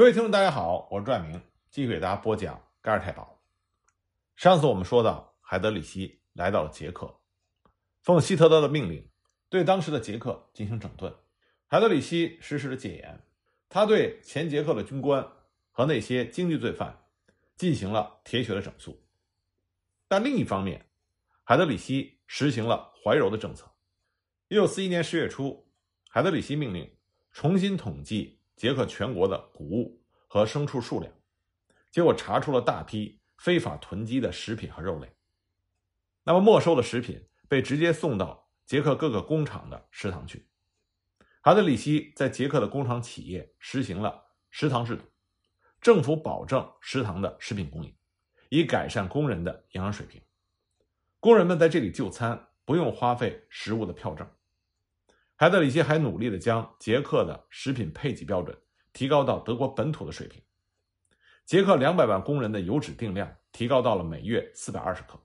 各位听众，大家好，我是拽明，继续给大家播讲盖尔太保。上次我们说到，海德里希来到了捷克，奉希特勒的命令，对当时的捷克进行整顿。海德里希实施了戒严，他对前捷克的军官和那些经济罪犯进行了铁血的整肃。但另一方面，海德里希实行了怀柔的政策。一九四一年十月初，海德里希命令重新统计。捷克全国的谷物和牲畜数量，结果查出了大批非法囤积的食品和肉类。那么没收的食品被直接送到捷克各个工厂的食堂去。哈德里希在捷克的工厂企业实行了食堂制度，政府保证食堂的食品供应，以改善工人的营养水平。工人们在这里就餐不用花费食物的票证。海德里希还努力地将捷克的食品配给标准提高到德国本土的水平。捷克两百万工人的油脂定量提高到了每月四百二十克，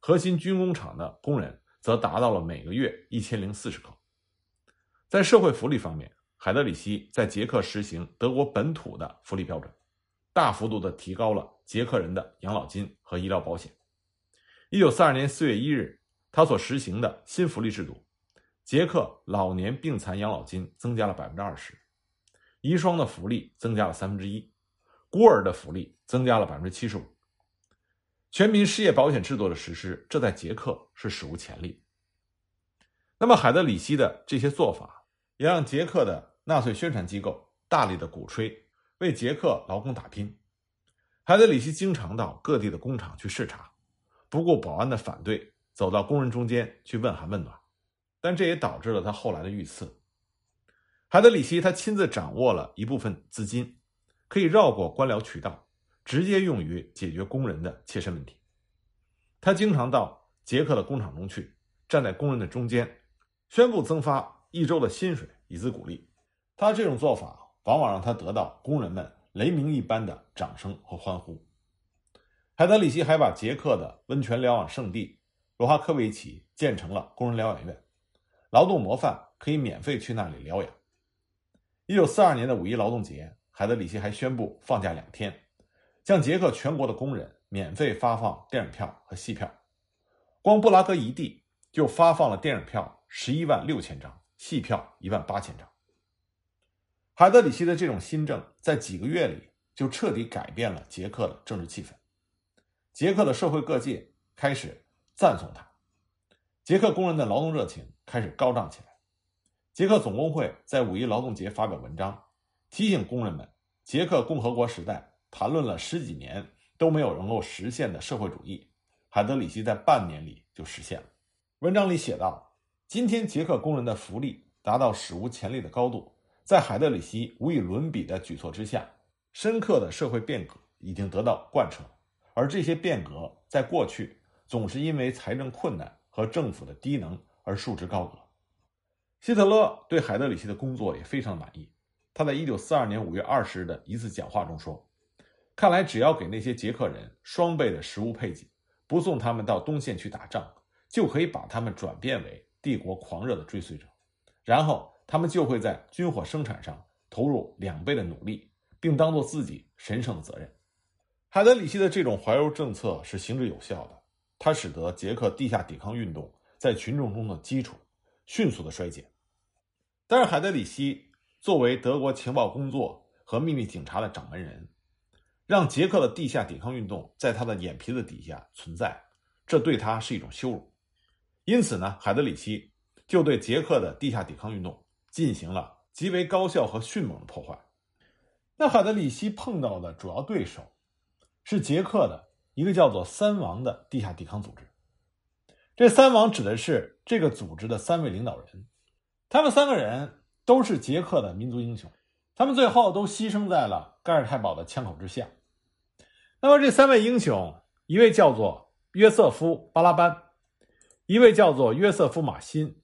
核心军工厂的工人则达到了每个月一千零四十克。在社会福利方面，海德里希在捷克实行德国本土的福利标准，大幅度地提高了捷克人的养老金和医疗保险。一九四二年四月一日，他所实行的新福利制度。捷克老年病残养老金增加了百分之二十，遗孀的福利增加了三分之一，孤儿的福利增加了百分之七十五。全民失业保险制度的实施，这在捷克是史无前例。那么，海德里希的这些做法，也让捷克的纳粹宣传机构大力的鼓吹为捷克劳工打拼。海德里希经常到各地的工厂去视察，不顾保安的反对，走到工人中间去问寒问暖。但这也导致了他后来的遇刺。海德里希他亲自掌握了一部分资金，可以绕过官僚渠道，直接用于解决工人的切身问题。他经常到捷克的工厂中去，站在工人的中间，宣布增发一周的薪水以资鼓励。他这种做法往往让他得到工人们雷鸣一般的掌声和欢呼。海德里希还把捷克的温泉疗养圣地罗哈科维奇建成了工人疗养院。劳动模范可以免费去那里疗养。一九四二年的五一劳动节，海德里希还宣布放假两天，向捷克全国的工人免费发放电影票和戏票。光布拉格一地就发放了电影票十一万六千张，戏票一万八千张。海德里希的这种新政，在几个月里就彻底改变了捷克的政治气氛。捷克的社会各界开始赞颂他。捷克工人的劳动热情开始高涨起来。捷克总工会在五一劳动节发表文章，提醒工人们，捷克共和国时代谈论了十几年都没有能够实现的社会主义，海德里希在半年里就实现了。文章里写道：“今天捷克工人的福利达到史无前例的高度，在海德里希无与伦比的举措之下，深刻的社会变革已经得到贯彻，而这些变革在过去总是因为财政困难。”和政府的低能而束之高阁。希特勒对海德里希的工作也非常满意。他在一九四二年五月二十日的一次讲话中说：“看来只要给那些捷克人双倍的食物配给，不送他们到东线去打仗，就可以把他们转变为帝国狂热的追随者。然后他们就会在军火生产上投入两倍的努力，并当做自己神圣的责任。”海德里希的这种怀柔政策是行之有效的。它使得捷克地下抵抗运动在群众中的基础迅速的衰减，但是海德里希作为德国情报工作和秘密警察的掌门人，让捷克的地下抵抗运动在他的眼皮子底下存在，这对他是一种羞辱。因此呢，海德里希就对捷克的地下抵抗运动进行了极为高效和迅猛的破坏。那海德里希碰到的主要对手是捷克的。一个叫做“三王”的地下抵抗组织，这“三王”指的是这个组织的三位领导人，他们三个人都是捷克的民族英雄，他们最后都牺牲在了盖尔太保的枪口之下。那么这三位英雄，一位叫做约瑟夫·巴拉班，一位叫做约瑟夫·马辛，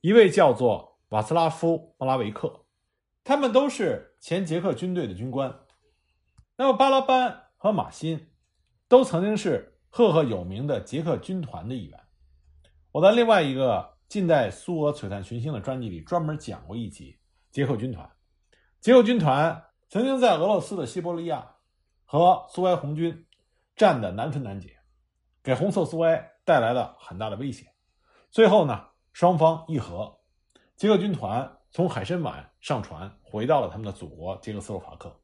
一位叫做瓦斯拉夫·莫拉维克，他们都是前捷克军队的军官。那么巴拉班和马辛。都曾经是赫赫有名的捷克军团的一员。我在另外一个近代苏俄璀璨群星的专辑里专门讲过一集捷克军团。捷克军团曾经在俄罗斯的西伯利亚和苏维埃红军战得难分难解，给红色苏维埃带来了很大的威胁。最后呢，双方议和，捷克军团从海参崴上船，回到了他们的祖国捷克斯洛伐克。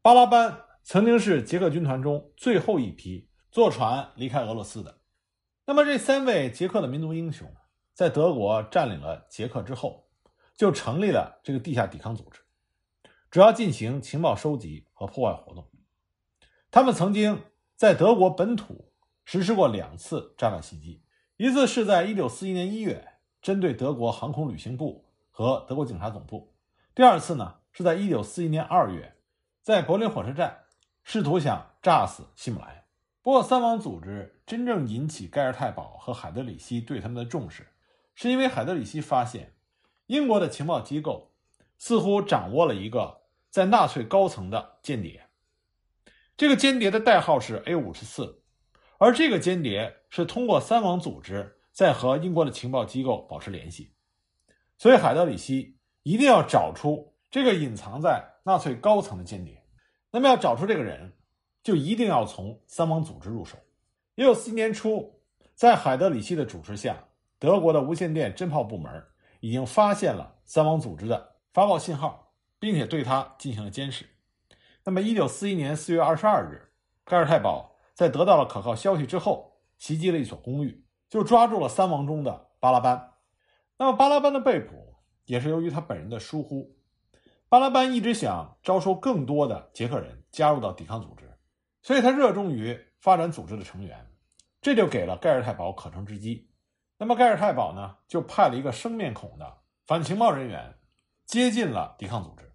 巴拉班曾经是捷克军团中最后一批坐船离开俄罗斯的。那么，这三位捷克的民族英雄，在德国占领了捷克之后，就成立了这个地下抵抗组织。主要进行情报收集和破坏活动。他们曾经在德国本土实施过两次炸弹袭击，一次是在1941年1月，针对德国航空旅行部和德国警察总部；第二次呢，是在1941年2月，在柏林火车站，试图想炸死希姆莱。不过，三王组织真正引起盖尔太保和海德里希对他们的重视，是因为海德里希发现英国的情报机构似乎掌握了一个。在纳粹高层的间谍，这个间谍的代号是 A 五十四，而这个间谍是通过三网组织在和英国的情报机构保持联系，所以海德里希一定要找出这个隐藏在纳粹高层的间谍。那么要找出这个人，就一定要从三网组织入手。一九四一年初，在海德里希的主持下，德国的无线电侦炮部门已经发现了三网组织的发报信号。并且对他进行了监视。那么，一九四一年四月二十二日，盖尔泰堡在得到了可靠消息之后，袭击了一所公寓，就抓住了三王中的巴拉班。那么，巴拉班的被捕也是由于他本人的疏忽。巴拉班一直想招收更多的捷克人加入到抵抗组织，所以他热衷于发展组织的成员，这就给了盖尔太保可乘之机。那么，盖尔太保呢，就派了一个生面孔的反情报人员接近了抵抗组织。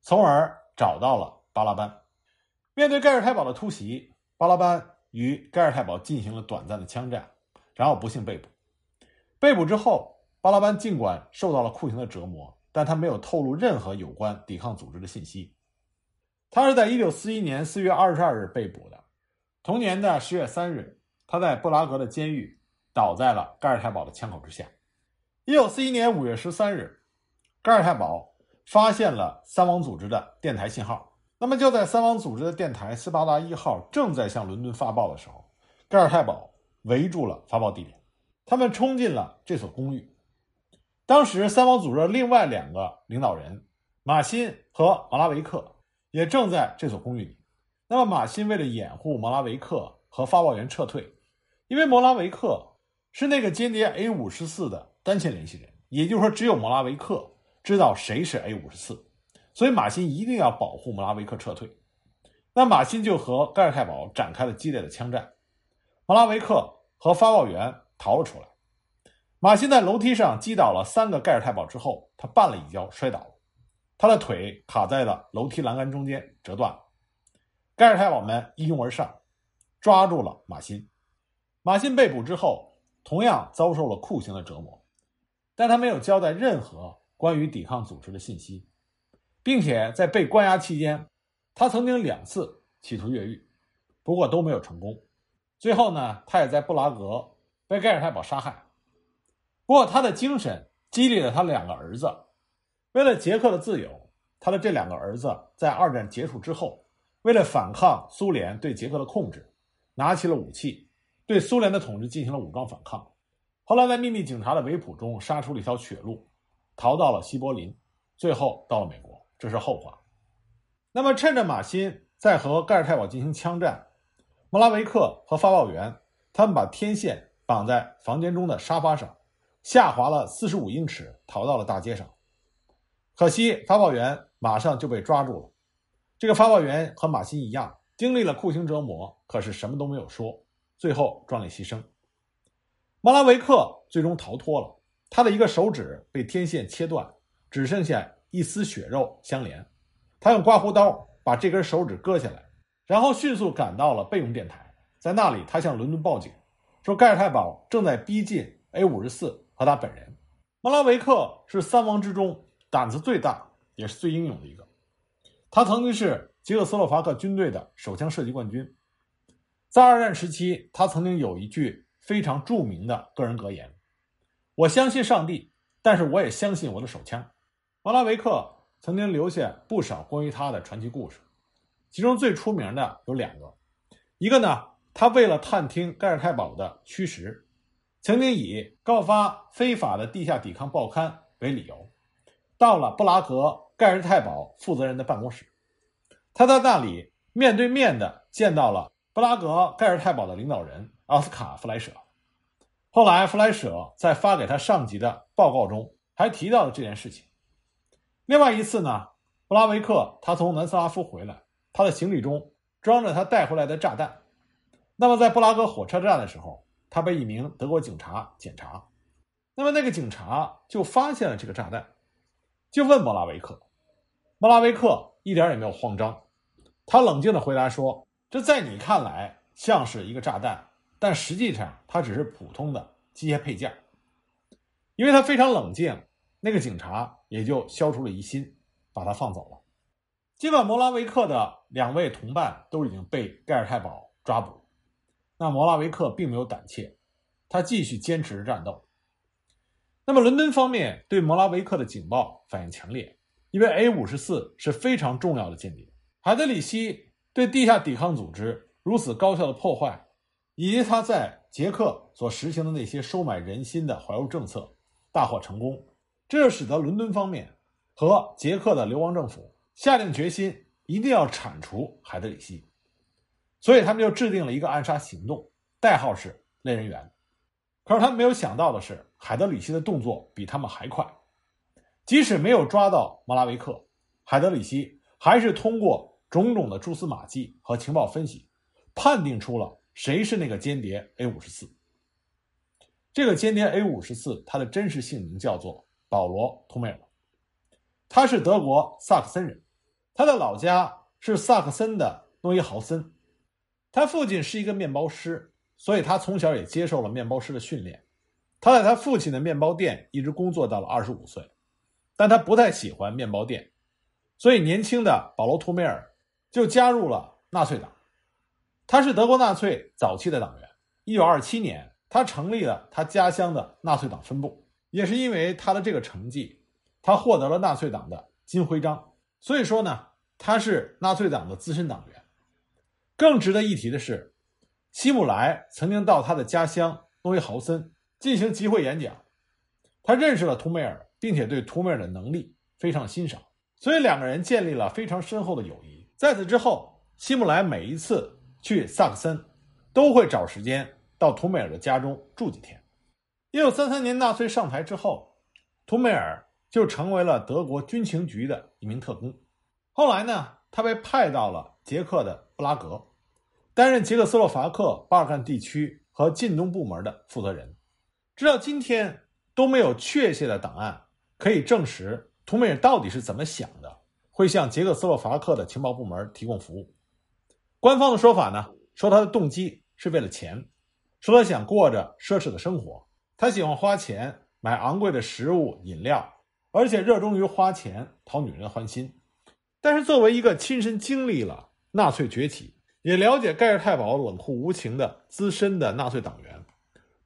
从而找到了巴拉班。面对盖尔太保的突袭，巴拉班与盖尔太保进行了短暂的枪战，然后不幸被捕。被捕之后，巴拉班尽管受到了酷刑的折磨，但他没有透露任何有关抵抗组织的信息。他是在1941年4月22日被捕的。同年的10月3日，他在布拉格的监狱倒在了盖尔太保的枪口之下。1941年5月13日，盖尔太保。发现了三王组织的电台信号。那么就在三王组织的电台斯巴达一号正在向伦敦发报的时候，盖尔太保围住了发报地点，他们冲进了这所公寓。当时三王组织的另外两个领导人马辛和马拉维克也正在这所公寓里。那么马辛为了掩护摩拉维克和发报员撤退，因为摩拉维克是那个间谍 A 五十四的单线联系人，也就是说只有摩拉维克。知道谁是 A 五十四，所以马辛一定要保护莫拉维克撤退。那马辛就和盖尔太保展开了激烈的枪战，莫拉维克和发报员逃了出来。马辛在楼梯上击倒了三个盖尔太保之后，他绊了一跤摔倒了，他的腿卡在了楼梯栏杆中间折断了。盖尔太保们一拥而上，抓住了马辛。马辛被捕之后，同样遭受了酷刑的折磨，但他没有交代任何。关于抵抗组织的信息，并且在被关押期间，他曾经两次企图越狱，不过都没有成功。最后呢，他也在布拉格被盖尔太保杀害。不过他的精神激励了他两个儿子，为了捷克的自由，他的这两个儿子在二战结束之后，为了反抗苏联对捷克的控制，拿起了武器，对苏联的统治进行了武装反抗。后来在秘密警察的围捕中，杀出了一条血路。逃到了西柏林，最后到了美国，这是后话。那么，趁着马辛在和盖尔太保进行枪战，莫拉维克和发报员他们把天线绑在房间中的沙发上，下滑了四十五英尺，逃到了大街上。可惜发报员马上就被抓住了。这个发报员和马辛一样，经历了酷刑折磨，可是什么都没有说，最后壮烈牺牲。莫拉维克最终逃脱了。他的一个手指被天线切断，只剩下一丝血肉相连。他用刮胡刀把这根手指割下来，然后迅速赶到了备用电台，在那里他向伦敦报警，说盖尔太保正在逼近 A 五十四和他本人。莫拉维克是三王之中胆子最大，也是最英勇的一个。他曾经是捷克斯洛伐克军队的手枪射击冠军，在二战时期，他曾经有一句非常著名的个人格言。我相信上帝，但是我也相信我的手枪。莫拉维克曾经留下不少关于他的传奇故事，其中最出名的有两个，一个呢，他为了探听盖尔太保的虚实，曾经以告发非法的地下抵抗报刊为理由，到了布拉格盖尔太保负责人的办公室，他在那里面对面的见到了布拉格盖尔太保的领导人奥斯卡·弗莱舍。后来，弗莱舍在发给他上级的报告中还提到了这件事情。另外一次呢，布拉维克他从南斯拉夫回来，他的行李中装着他带回来的炸弹。那么在布拉格火车站的时候，他被一名德国警察检查，那么那个警察就发现了这个炸弹，就问莫拉维克，莫拉维克一点也没有慌张，他冷静地回答说：“这在你看来像是一个炸弹。”但实际上，它只是普通的机械配件。因为他非常冷静，那个警察也就消除了疑心，把他放走了。尽管摩拉维克的两位同伴都已经被盖尔太保抓捕，那摩拉维克并没有胆怯，他继续坚持着战斗。那么，伦敦方面对摩拉维克的警报反应强烈，因为 A 五十四是非常重要的间谍。海德里希对地下抵抗组织如此高效的破坏。以及他在捷克所实行的那些收买人心的怀柔政策大获成功，这就使得伦敦方面和捷克的流亡政府下定决心一定要铲除海德里希，所以他们就制定了一个暗杀行动，代号是“类人猿”。可是他们没有想到的是，海德里希的动作比他们还快，即使没有抓到莫拉维克，海德里希还是通过种种的蛛丝马迹和情报分析，判定出了。谁是那个间谍 A 五十四？这个间谍 A 五十四，他的真实姓名叫做保罗·图梅尔，他是德国萨克森人，他的老家是萨克森的诺伊豪森，他父亲是一个面包师，所以他从小也接受了面包师的训练。他在他父亲的面包店一直工作到了二十五岁，但他不太喜欢面包店，所以年轻的保罗·图梅尔就加入了纳粹党。他是德国纳粹早期的党员。一九二七年，他成立了他家乡的纳粹党分部。也是因为他的这个成绩，他获得了纳粹党的金徽章。所以说呢，他是纳粹党的资深党员。更值得一提的是，希姆莱曾经到他的家乡诺伊豪森进行集会演讲，他认识了图梅尔，并且对图梅尔的能力非常欣赏，所以两个人建立了非常深厚的友谊。在此之后，希姆莱每一次。去萨克森，都会找时间到图梅尔的家中住几天。一九三三年纳粹上台之后，图梅尔就成为了德国军情局的一名特工。后来呢，他被派到了捷克的布拉格，担任捷克斯洛伐克巴尔干地区和近东部门的负责人。直到今天都没有确切的档案可以证实图梅尔到底是怎么想的，会向捷克斯洛伐克的情报部门提供服务。官方的说法呢，说他的动机是为了钱，说他想过着奢侈的生活，他喜欢花钱买昂贵的食物饮料，而且热衷于花钱讨女人的欢心。但是作为一个亲身经历了纳粹崛起，也了解盖尔太保冷酷无情的资深的纳粹党员，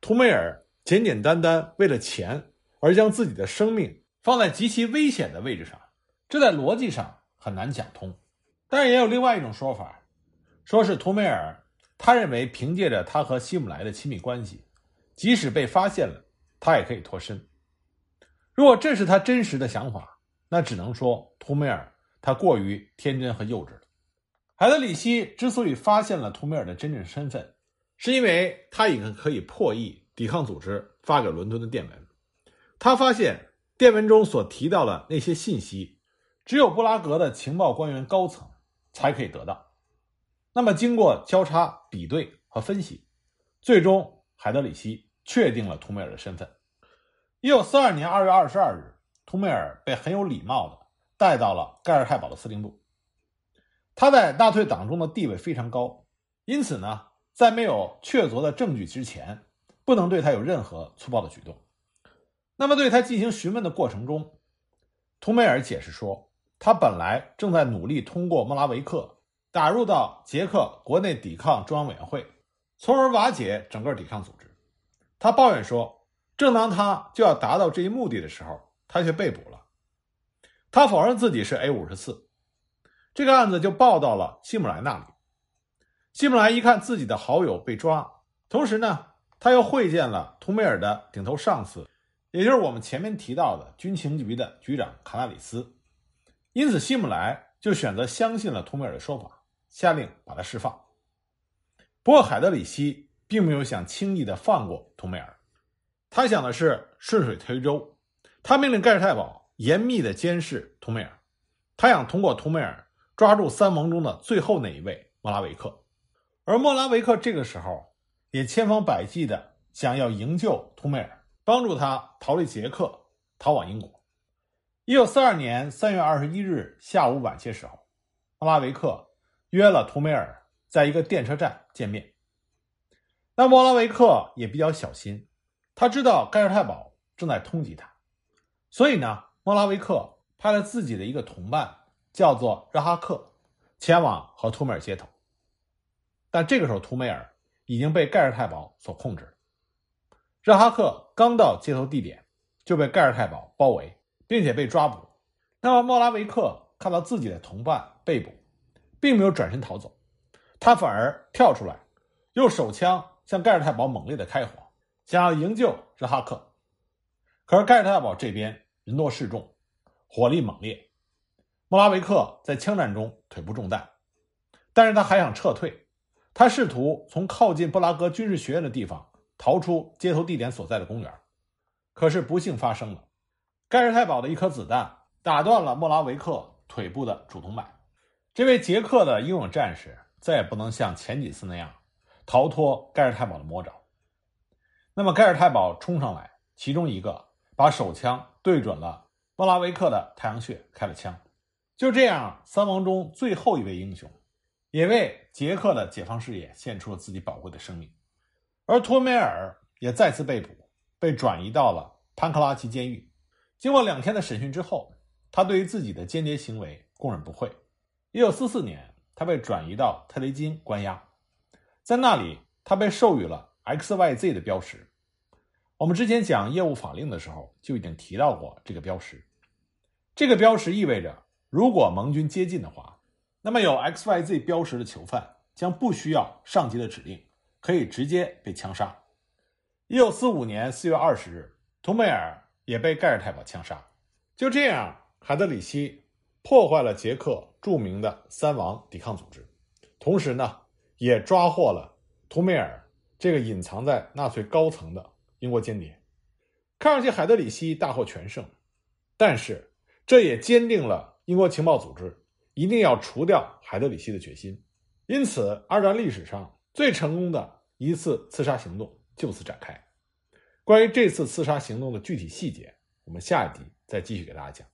图梅尔简简单单为了钱而将自己的生命放在极其危险的位置上，这在逻辑上很难讲通。但是也有另外一种说法。说是图梅尔，他认为凭借着他和希姆莱的亲密关系，即使被发现了，他也可以脱身。如果这是他真实的想法，那只能说图梅尔他过于天真和幼稚了。海德里希之所以发现了图梅尔的真正身份，是因为他已经可以破译抵抗组织发给伦敦的电文。他发现电文中所提到的那些信息，只有布拉格的情报官员高层才可以得到。那么，经过交叉比对和分析，最终海德里希确定了图梅尔的身份。一九四二年二月二十二日，图梅尔被很有礼貌的带到了盖尔太保的司令部。他在纳粹党中的地位非常高，因此呢，在没有确凿的证据之前，不能对他有任何粗暴的举动。那么，对他进行询问的过程中，图梅尔解释说，他本来正在努力通过莫拉维克。打入到捷克国内抵抗中央委员会，从而瓦解整个抵抗组织。他抱怨说，正当他就要达到这一目的的时候，他却被捕了。他否认自己是 A 五十四。这个案子就报到了希姆莱那里。希姆莱一看自己的好友被抓，同时呢，他又会见了图梅尔的顶头上司，也就是我们前面提到的军情局的局长卡纳里斯。因此，希姆莱就选择相信了图梅尔的说法，下令把他释放。不过，海德里希并没有想轻易的放过图梅尔，他想的是顺水推舟。他命令盖尔太保严密的监视图梅尔，他想通过图梅尔抓住三王中的最后那一位莫拉维克。而莫拉维克这个时候也千方百计的想要营救图梅尔，帮助他逃离捷克，逃往英国。一九四二年三月二十一日下午晚些时候，莫拉维克约了图梅尔在一个电车站见面。那莫拉维克也比较小心，他知道盖尔太保正在通缉他。所以呢，莫拉维克派了自己的一个同伴，叫做热哈克，前往和图梅尔接头。但这个时候，图梅尔已经被盖尔太保所控制。热哈克刚到接头地点，就被盖尔太保包围，并且被抓捕。那么，莫拉维克看到自己的同伴被捕，并没有转身逃走，他反而跳出来，用手枪向盖尔太保猛烈的开火，想要营救热哈克。可是盖尔太保这边人多势众，火力猛烈，莫拉维克在枪战中腿部中弹，但是他还想撤退，他试图从靠近布拉格军事学院的地方逃出接头地点所在的公园，可是不幸发生了，盖尔太保的一颗子弹打断了莫拉维克腿部的主动脉，这位捷克的英勇战士再也不能像前几次那样逃脱盖尔太保的魔爪。那么盖尔太保冲上来，其中一个。把手枪对准了莫拉维克的太阳穴，开了枪。就这样，三王中最后一位英雄，也为捷克的解放事业献出了自己宝贵的生命。而托梅尔也再次被捕，被转移到了潘克拉奇监狱。经过两天的审讯之后，他对于自己的间谍行为供认不讳。一九四四年，他被转移到特雷金关押，在那里，他被授予了 XYZ 的标识。我们之前讲业务法令的时候就已经提到过这个标识。这个标识意味着，如果盟军接近的话，那么有 XYZ 标识的囚犯将不需要上级的指令，可以直接被枪杀。一九四五年四月二十日，图梅尔也被盖尔太保枪杀。就这样，海德里希破坏了捷克著名的三王抵抗组织，同时呢，也抓获了图梅尔这个隐藏在纳粹高层的。英国间谍，看上去海德里希大获全胜，但是这也坚定了英国情报组织一定要除掉海德里希的决心。因此，二战历史上最成功的一次刺杀行动就此展开。关于这次刺杀行动的具体细节，我们下一集再继续给大家讲。